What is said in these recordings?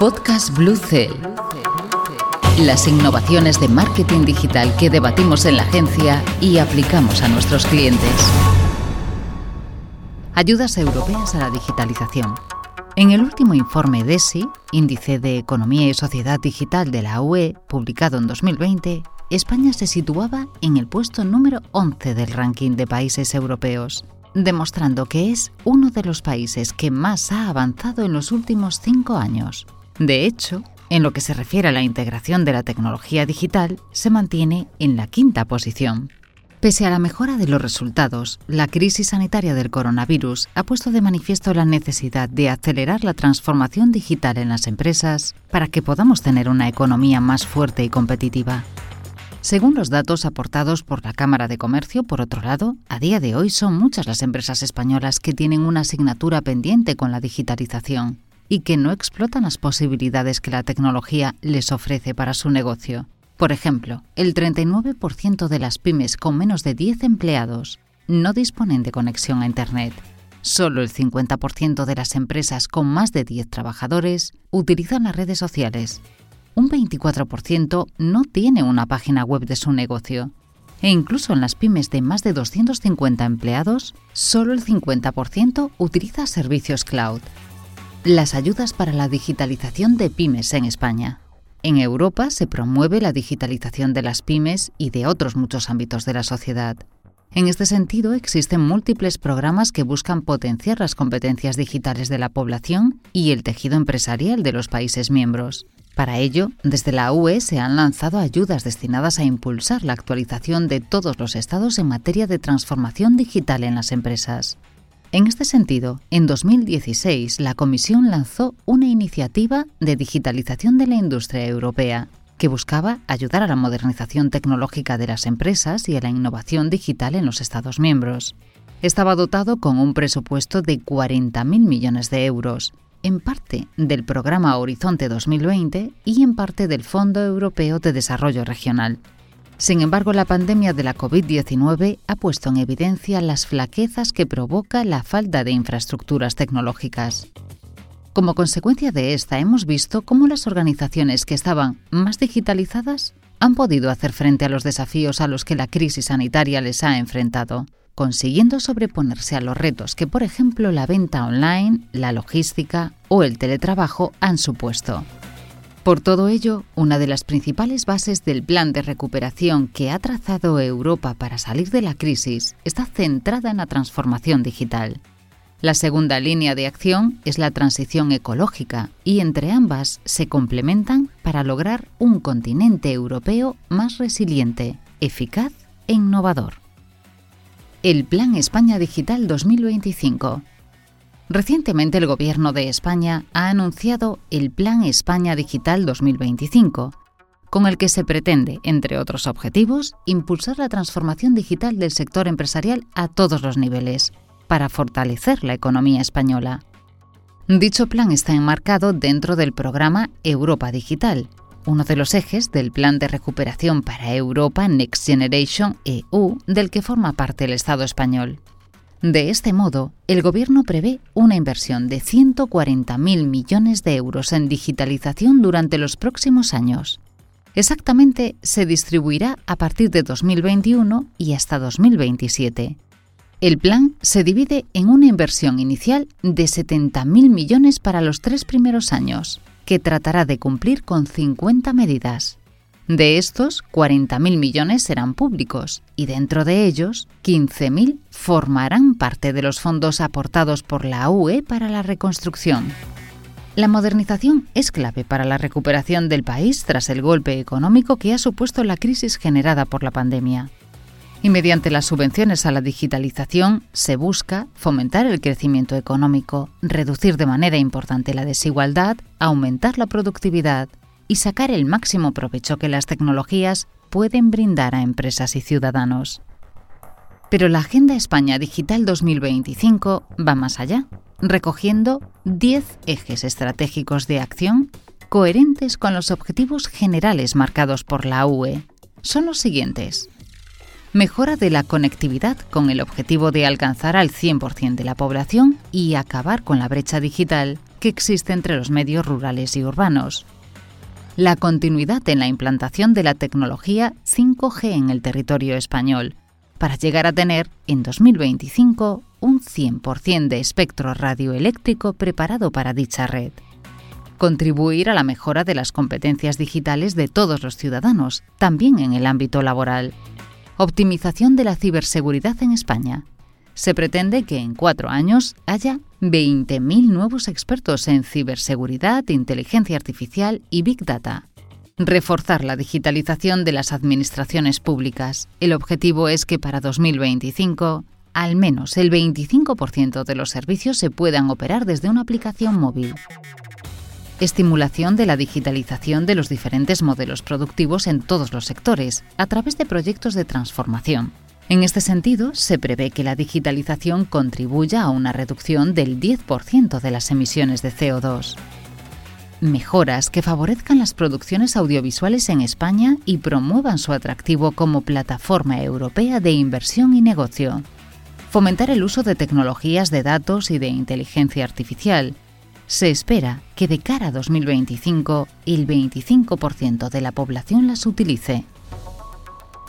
Podcast Blue Cell. Las innovaciones de marketing digital que debatimos en la agencia y aplicamos a nuestros clientes. Ayudas europeas a la digitalización. En el último informe DESI, Índice de Economía y Sociedad Digital de la UE, publicado en 2020, España se situaba en el puesto número 11 del ranking de países europeos, demostrando que es uno de los países que más ha avanzado en los últimos cinco años. De hecho, en lo que se refiere a la integración de la tecnología digital, se mantiene en la quinta posición. Pese a la mejora de los resultados, la crisis sanitaria del coronavirus ha puesto de manifiesto la necesidad de acelerar la transformación digital en las empresas para que podamos tener una economía más fuerte y competitiva. Según los datos aportados por la Cámara de Comercio, por otro lado, a día de hoy son muchas las empresas españolas que tienen una asignatura pendiente con la digitalización y que no explotan las posibilidades que la tecnología les ofrece para su negocio. Por ejemplo, el 39% de las pymes con menos de 10 empleados no disponen de conexión a Internet. Solo el 50% de las empresas con más de 10 trabajadores utilizan las redes sociales un 24% no tiene una página web de su negocio. E incluso en las pymes de más de 250 empleados, solo el 50% utiliza servicios cloud. Las ayudas para la digitalización de pymes en España. En Europa se promueve la digitalización de las pymes y de otros muchos ámbitos de la sociedad. En este sentido, existen múltiples programas que buscan potenciar las competencias digitales de la población y el tejido empresarial de los países miembros. Para ello, desde la UE se han lanzado ayudas destinadas a impulsar la actualización de todos los estados en materia de transformación digital en las empresas. En este sentido, en 2016 la Comisión lanzó una iniciativa de digitalización de la industria europea que buscaba ayudar a la modernización tecnológica de las empresas y a la innovación digital en los Estados miembros. Estaba dotado con un presupuesto de 40.000 millones de euros en parte del programa Horizonte 2020 y en parte del Fondo Europeo de Desarrollo Regional. Sin embargo, la pandemia de la COVID-19 ha puesto en evidencia las flaquezas que provoca la falta de infraestructuras tecnológicas. Como consecuencia de esta, hemos visto cómo las organizaciones que estaban más digitalizadas han podido hacer frente a los desafíos a los que la crisis sanitaria les ha enfrentado consiguiendo sobreponerse a los retos que, por ejemplo, la venta online, la logística o el teletrabajo han supuesto. Por todo ello, una de las principales bases del plan de recuperación que ha trazado Europa para salir de la crisis está centrada en la transformación digital. La segunda línea de acción es la transición ecológica y entre ambas se complementan para lograr un continente europeo más resiliente, eficaz e innovador el Plan España Digital 2025. Recientemente el Gobierno de España ha anunciado el Plan España Digital 2025, con el que se pretende, entre otros objetivos, impulsar la transformación digital del sector empresarial a todos los niveles, para fortalecer la economía española. Dicho plan está enmarcado dentro del programa Europa Digital, uno de los ejes del Plan de Recuperación para Europa Next Generation EU del que forma parte el Estado español. De este modo, el Gobierno prevé una inversión de 140.000 millones de euros en digitalización durante los próximos años. Exactamente se distribuirá a partir de 2021 y hasta 2027. El plan se divide en una inversión inicial de 70.000 millones para los tres primeros años que tratará de cumplir con 50 medidas. De estos, 40.000 millones serán públicos y dentro de ellos, 15.000 formarán parte de los fondos aportados por la UE para la reconstrucción. La modernización es clave para la recuperación del país tras el golpe económico que ha supuesto la crisis generada por la pandemia y mediante las subvenciones a la digitalización se busca fomentar el crecimiento económico, reducir de manera importante la desigualdad, aumentar la productividad y sacar el máximo provecho que las tecnologías pueden brindar a empresas y ciudadanos. Pero la Agenda España Digital 2025 va más allá, recogiendo 10 ejes estratégicos de acción coherentes con los objetivos generales marcados por la UE. Son los siguientes mejora de la conectividad con el objetivo de alcanzar al 100% de la población y acabar con la brecha digital que existe entre los medios rurales y urbanos. La continuidad en la implantación de la tecnología 5G en el territorio español, para llegar a tener en 2025 un 100% de espectro radioeléctrico preparado para dicha red. Contribuir a la mejora de las competencias digitales de todos los ciudadanos, también en el ámbito laboral. Optimización de la ciberseguridad en España. Se pretende que en cuatro años haya 20.000 nuevos expertos en ciberseguridad, inteligencia artificial y Big Data. Reforzar la digitalización de las administraciones públicas. El objetivo es que para 2025 al menos el 25% de los servicios se puedan operar desde una aplicación móvil. Estimulación de la digitalización de los diferentes modelos productivos en todos los sectores, a través de proyectos de transformación. En este sentido, se prevé que la digitalización contribuya a una reducción del 10% de las emisiones de CO2 mejoras que favorezcan las producciones audiovisuales en España y promuevan su atractivo como plataforma europea de inversión y negocio. Fomentar el uso de tecnologías de datos y de inteligencia artificial. Se espera que de cara a 2025 el 25% de la población las utilice.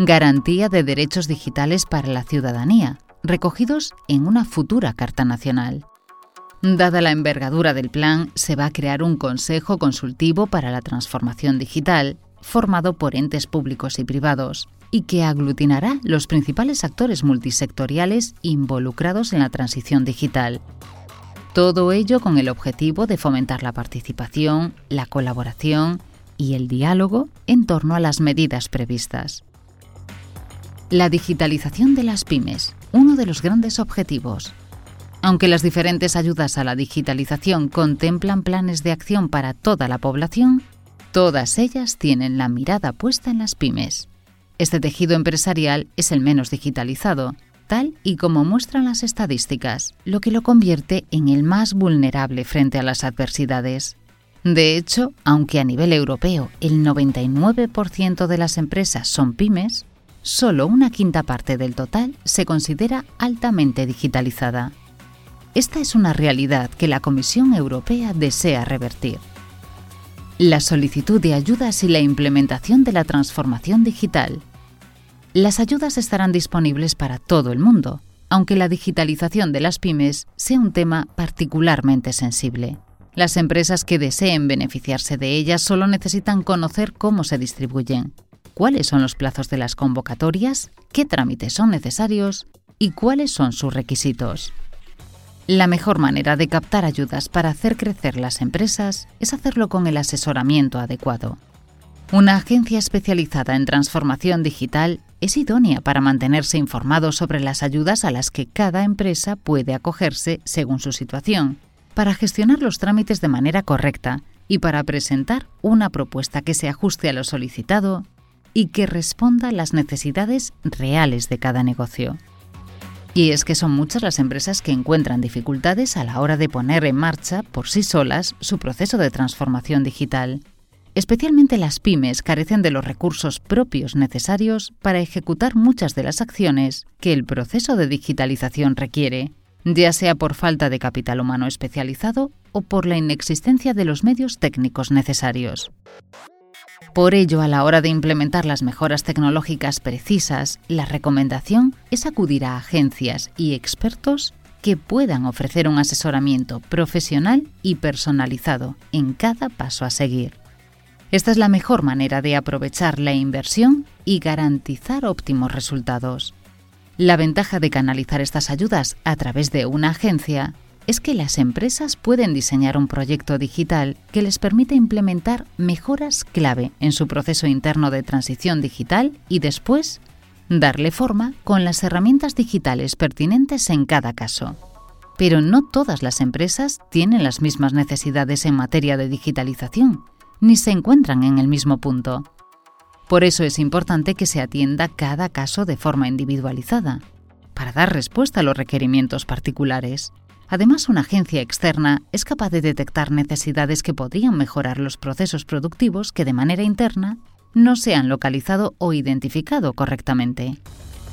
Garantía de derechos digitales para la ciudadanía, recogidos en una futura Carta Nacional. Dada la envergadura del plan, se va a crear un Consejo Consultivo para la Transformación Digital, formado por entes públicos y privados, y que aglutinará los principales actores multisectoriales involucrados en la transición digital. Todo ello con el objetivo de fomentar la participación, la colaboración y el diálogo en torno a las medidas previstas. La digitalización de las pymes, uno de los grandes objetivos. Aunque las diferentes ayudas a la digitalización contemplan planes de acción para toda la población, todas ellas tienen la mirada puesta en las pymes. Este tejido empresarial es el menos digitalizado, tal y como muestran las estadísticas, lo que lo convierte en el más vulnerable frente a las adversidades. De hecho, aunque a nivel europeo el 99% de las empresas son pymes, solo una quinta parte del total se considera altamente digitalizada. Esta es una realidad que la Comisión Europea desea revertir. La solicitud de ayudas y la implementación de la transformación digital. Las ayudas estarán disponibles para todo el mundo, aunque la digitalización de las pymes sea un tema particularmente sensible. Las empresas que deseen beneficiarse de ellas solo necesitan conocer cómo se distribuyen, cuáles son los plazos de las convocatorias, qué trámites son necesarios y cuáles son sus requisitos. La mejor manera de captar ayudas para hacer crecer las empresas es hacerlo con el asesoramiento adecuado. Una agencia especializada en transformación digital es idónea para mantenerse informado sobre las ayudas a las que cada empresa puede acogerse según su situación, para gestionar los trámites de manera correcta y para presentar una propuesta que se ajuste a lo solicitado y que responda a las necesidades reales de cada negocio. Y es que son muchas las empresas que encuentran dificultades a la hora de poner en marcha por sí solas su proceso de transformación digital. Especialmente las pymes carecen de los recursos propios necesarios para ejecutar muchas de las acciones que el proceso de digitalización requiere, ya sea por falta de capital humano especializado o por la inexistencia de los medios técnicos necesarios. Por ello, a la hora de implementar las mejoras tecnológicas precisas, la recomendación es acudir a agencias y expertos que puedan ofrecer un asesoramiento profesional y personalizado en cada paso a seguir. Esta es la mejor manera de aprovechar la inversión y garantizar óptimos resultados. La ventaja de canalizar estas ayudas a través de una agencia es que las empresas pueden diseñar un proyecto digital que les permita implementar mejoras clave en su proceso interno de transición digital y después darle forma con las herramientas digitales pertinentes en cada caso. Pero no todas las empresas tienen las mismas necesidades en materia de digitalización, ni se encuentran en el mismo punto. Por eso es importante que se atienda cada caso de forma individualizada, para dar respuesta a los requerimientos particulares. Además, una agencia externa es capaz de detectar necesidades que podrían mejorar los procesos productivos que de manera interna no se han localizado o identificado correctamente.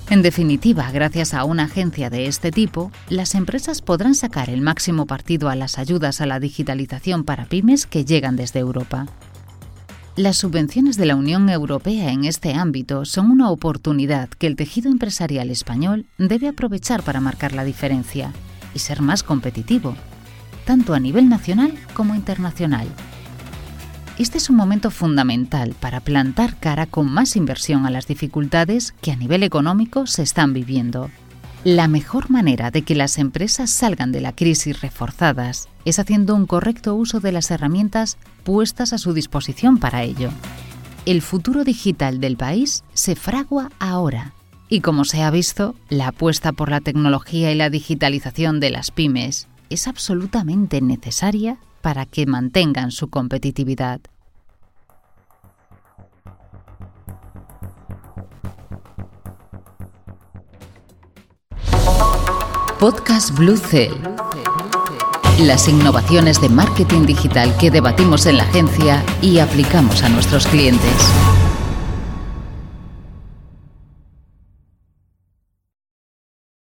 En definitiva, gracias a una agencia de este tipo, las empresas podrán sacar el máximo partido a las ayudas a la digitalización para pymes que llegan desde Europa. Las subvenciones de la Unión Europea en este ámbito son una oportunidad que el tejido empresarial español debe aprovechar para marcar la diferencia y ser más competitivo, tanto a nivel nacional como internacional. Este es un momento fundamental para plantar cara con más inversión a las dificultades que a nivel económico se están viviendo. La mejor manera de que las empresas salgan de la crisis reforzadas es haciendo un correcto uso de las herramientas puestas a su disposición para ello. El futuro digital del país se fragua ahora y como se ha visto, la apuesta por la tecnología y la digitalización de las pymes es absolutamente necesaria para que mantengan su competitividad. Podcast Blue Cell. Las innovaciones de marketing digital que debatimos en la agencia y aplicamos a nuestros clientes.